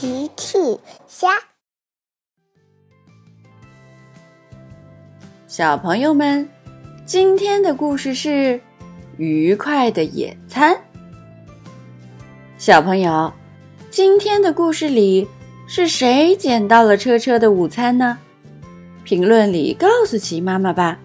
奇趣虾，小朋友们，今天的故事是愉快的野餐。小朋友，今天的故事里是谁捡到了车车的午餐呢？评论里告诉奇妈妈吧。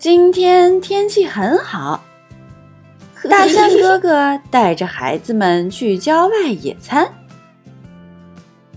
今天天气很好。大象哥哥带着孩子们去郊外野餐，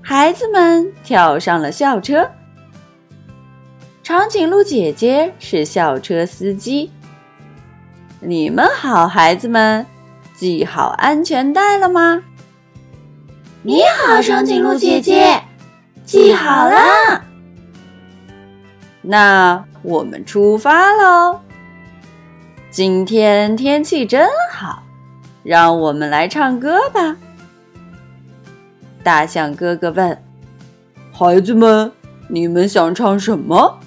孩子们跳上了校车。长颈鹿姐姐是校车司机。你们好，孩子们，系好安全带了吗？你好，长颈鹿姐姐，系好了。那我们出发喽。今天天气真好，让我们来唱歌吧。大象哥哥问：“孩子们，你们想唱什么？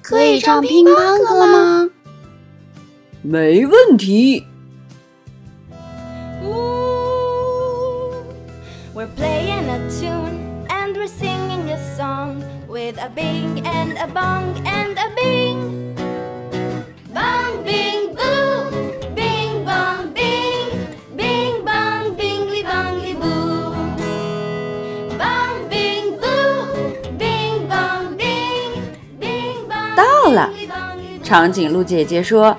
可以唱乒乓歌吗？”没问题。到长颈鹿姐姐说：“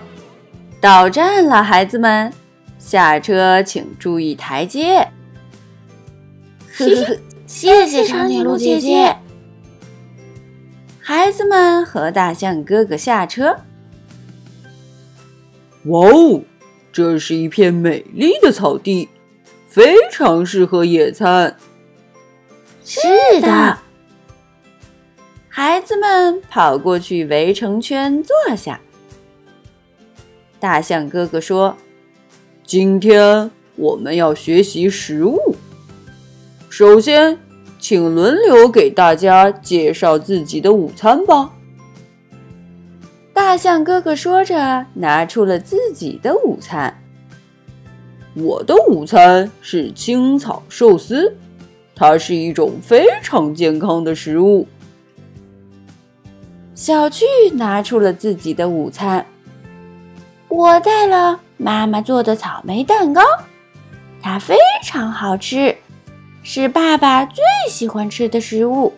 到站了，孩子们，下车请注意台阶。”呵呵，谢谢长颈鹿姐姐。孩子们和大象哥哥下车。哇哦，这是一片美丽的草地，非常适合野餐。是的。孩子们跑过去围成圈坐下。大象哥哥说：“今天我们要学习食物。首先，请轮流给大家介绍自己的午餐吧。”大象哥哥说着，拿出了自己的午餐。我的午餐是青草寿司，它是一种非常健康的食物。小趣拿出了自己的午餐。我带了妈妈做的草莓蛋糕，它非常好吃，是爸爸最喜欢吃的食物。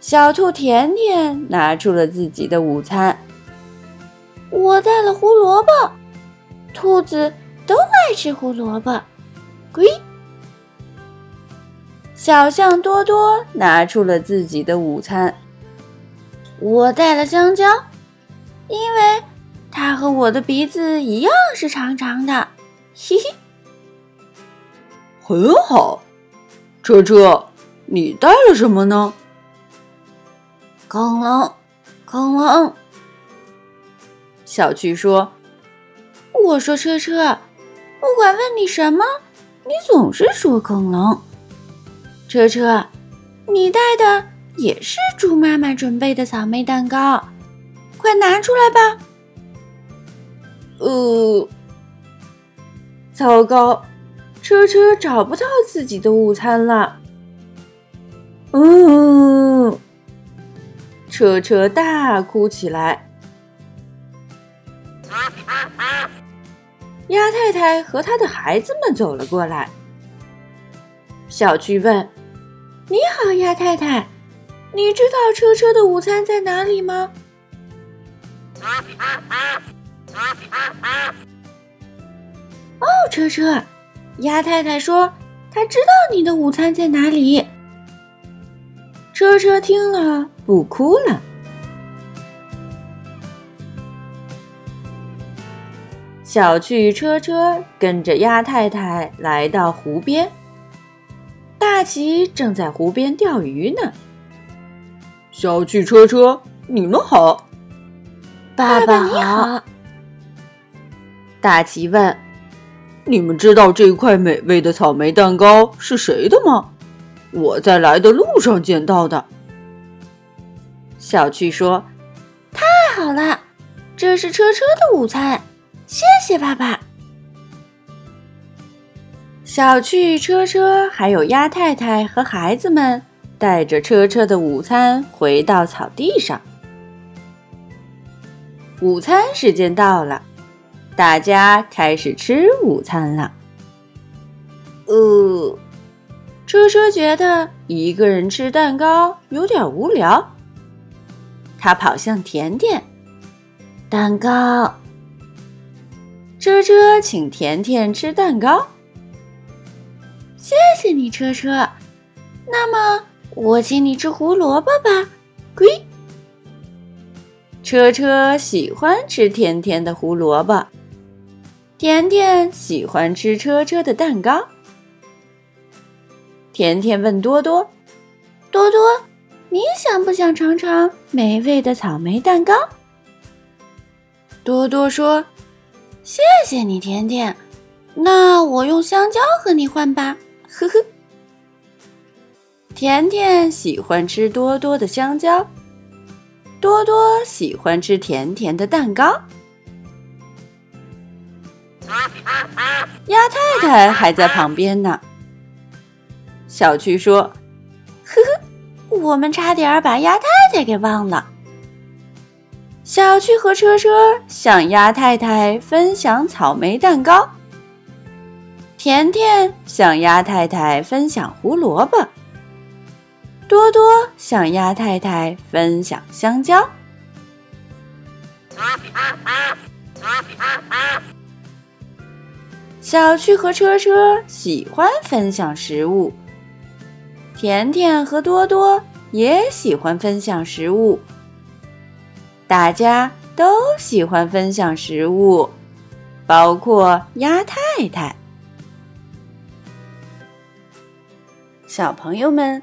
小兔甜甜拿出了自己的午餐。我带了胡萝卜，兔子都爱吃胡萝卜。龟。小象多多拿出了自己的午餐。我带了香蕉，因为它和我的鼻子一样是长长的，嘿嘿。很好，车车，你带了什么呢？恐龙，恐龙。小趣说：“我说车车，不管问你什么，你总是说恐龙。车车，你带的。”也是猪妈妈准备的草莓蛋糕，快拿出来吧。呃，糟糕，车车找不到自己的午餐了。嗯，车车大哭起来。鸭太太和他的孩子们走了过来。小趣问：“你好，鸭太太。”你知道车车的午餐在哪里吗？哦，车车，鸭太太说她知道你的午餐在哪里。车车听了不哭了。小趣车车跟着鸭太太来到湖边，大奇正在湖边钓鱼呢。小汽车车，你们好，爸爸你好。大奇问：“你们知道这块美味的草莓蛋糕是谁的吗？我在来的路上捡到的。”小趣说：“太好了，这是车车的午餐，谢谢爸爸。”小趣、车车还有鸭太太和孩子们带着车车的午餐回到草地上。午餐时间到了，大家开始吃午餐了。呃，车车觉得一个人吃蛋糕有点无聊，他跑向甜甜，蛋糕。车车请甜甜吃蛋糕。谢谢你，车车。那么我请你吃胡萝卜吧，龟。车车喜欢吃甜甜的胡萝卜，甜甜喜欢吃车车的蛋糕。甜甜问多多：“多多，你想不想尝尝美味的草莓蛋糕？”多多说：“谢谢你，甜甜。那我用香蕉和你换吧。”呵呵，甜甜喜欢吃多多的香蕉，多多喜欢吃甜甜的蛋糕。鸭太太还在旁边呢。小趣说：“呵呵，我们差点把鸭太太给忘了。”小趣和车车向鸭太太分享草莓蛋糕。甜甜向鸭太太分享胡萝卜，多多向鸭太太分享香蕉。小趣和车车喜欢分享食物，甜甜和多多也喜欢分享食物。大家都喜欢分享食物，包括鸭太太。小朋友们，